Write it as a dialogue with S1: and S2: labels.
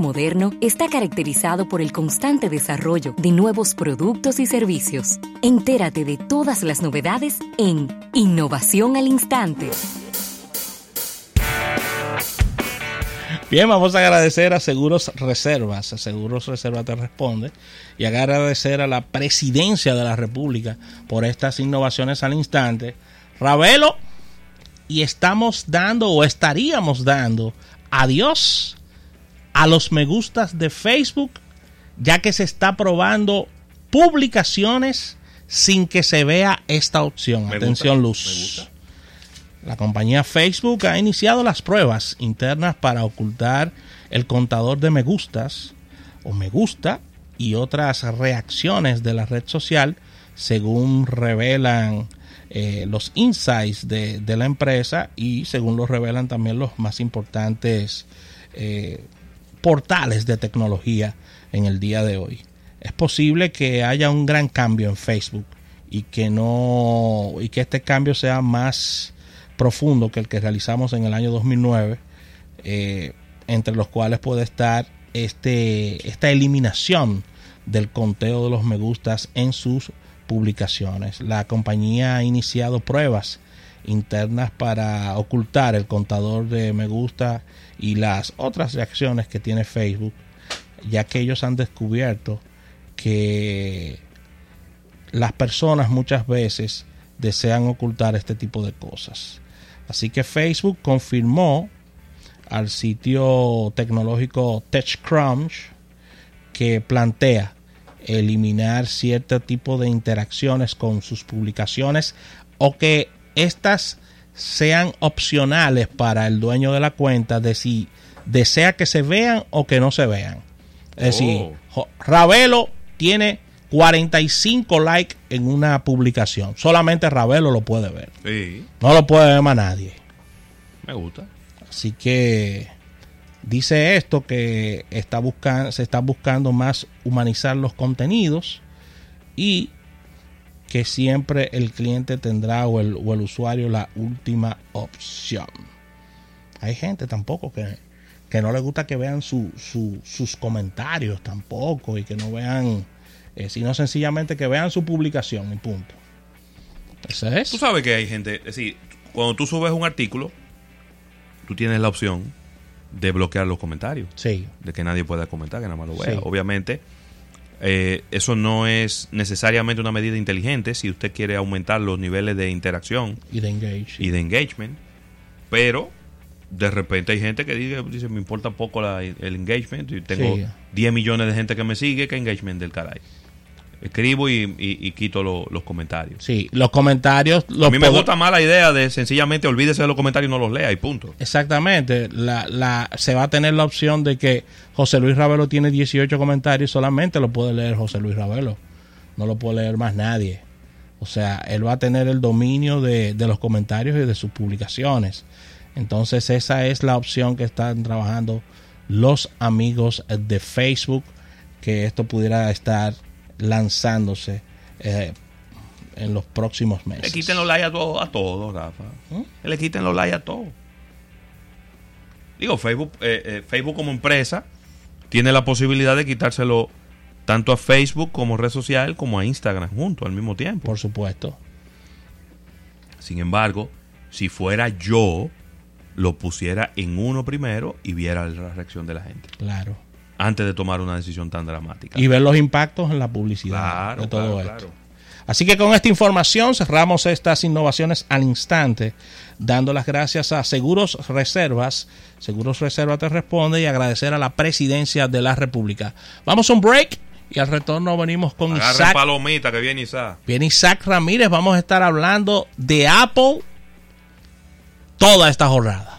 S1: moderno está caracterizado por el constante desarrollo de nuevos productos y servicios. Entérate de todas las novedades en Innovación al Instante.
S2: Bien, vamos a agradecer a Seguros Reservas. A Seguros Reservas te responde. Y agradecer a la presidencia de la República por estas innovaciones al instante. Ravelo, y estamos dando o estaríamos dando adiós a los me gustas de Facebook, ya que se está probando publicaciones sin que se vea esta opción. Atención, Luz. La compañía Facebook ha iniciado las pruebas internas para ocultar el contador de me gustas o me gusta y otras reacciones de la red social, según revelan eh, los insights de, la empresa y según lo revelan también los más importantes eh, portales de tecnología en el día de hoy. Es posible que haya un gran cambio en Facebook y que no y que este cambio sea más profundo que el que realizamos en el año 2009, eh, entre los cuales puede estar este, esta eliminación del conteo de los me gustas en sus publicaciones. La compañía ha iniciado pruebas internas para ocultar el contador de me gusta y las otras reacciones que tiene Facebook, ya que ellos han descubierto que las personas muchas veces desean ocultar este tipo de cosas. Así que Facebook confirmó al sitio tecnológico TechCrunch que plantea eliminar cierto tipo de interacciones con sus publicaciones o que éstas sean opcionales para el dueño de la cuenta de si desea que se vean o que no se vean. Es decir, oh. Ravelo tiene 45 likes en una publicación. Solamente Ravelo lo puede ver. No lo puede ver más nadie.
S3: Me gusta.
S2: Así que dice esto que está buscando, se está buscando más humanizar los contenidos y que siempre el cliente tendrá o el, o el usuario la última opción. Hay gente tampoco que, que no le gusta que vean su, sus comentarios tampoco y que no vean eh, sino sencillamente que vean su publicación y punto.
S3: Eso es. Tú sabes que hay gente, es decir, cuando tú subes un artículo, tú tienes la opción de bloquear los comentarios.
S2: Sí.
S3: De que nadie pueda comentar, que nada más lo vea. Obviamente, eh, eso no es necesariamente una medida inteligente si usted quiere aumentar los niveles de interacción
S2: y de, engage,
S3: y de engagement. Pero de repente hay gente que dice, me importa poco el engagement. Y tengo 10 millones de gente que me sigue, ¿qué engagement del caray? Escribo y, quito los comentarios.
S2: Sí, los comentarios...
S3: a mí me gusta más la idea de sencillamente olvídese de los comentarios y no los lea y punto.
S2: Exactamente. La, la, se va a tener la opción de que José Luis Ravelo tiene 18 comentarios, solamente lo puede leer José Luis Ravelo. No lo puede leer más nadie. O sea, él va a tener el dominio de, de los comentarios y de sus publicaciones. Entonces esa es la opción que están trabajando los amigos de Facebook, que esto pudiera estar lanzándose eh, en los próximos meses.
S3: Le quiten los likes a todos, a todos, Rafa. ¿Mm? Le quiten los likes a todos. Digo, Facebook, eh, eh, Facebook como empresa tiene la posibilidad de quitárselo tanto a Facebook como red social como a Instagram junto al mismo tiempo.
S2: Por supuesto.
S3: Sin embargo, si fuera yo, lo pusiera en uno primero y viera la reacción de la gente.
S2: Claro
S3: antes de tomar una decisión tan dramática.
S2: Y ver los impactos en la publicidad de todo esto. Así que con esta información cerramos estas innovaciones al instante, dando las gracias a Seguros Reservas. Seguros Reservas te responde y agradecer a la presidencia de la República. Vamos a un break y al retorno venimos con
S3: Isaac. palomita que viene Isaac.
S2: Viene Isaac Ramírez. Vamos a estar hablando de Apple toda esta jornada.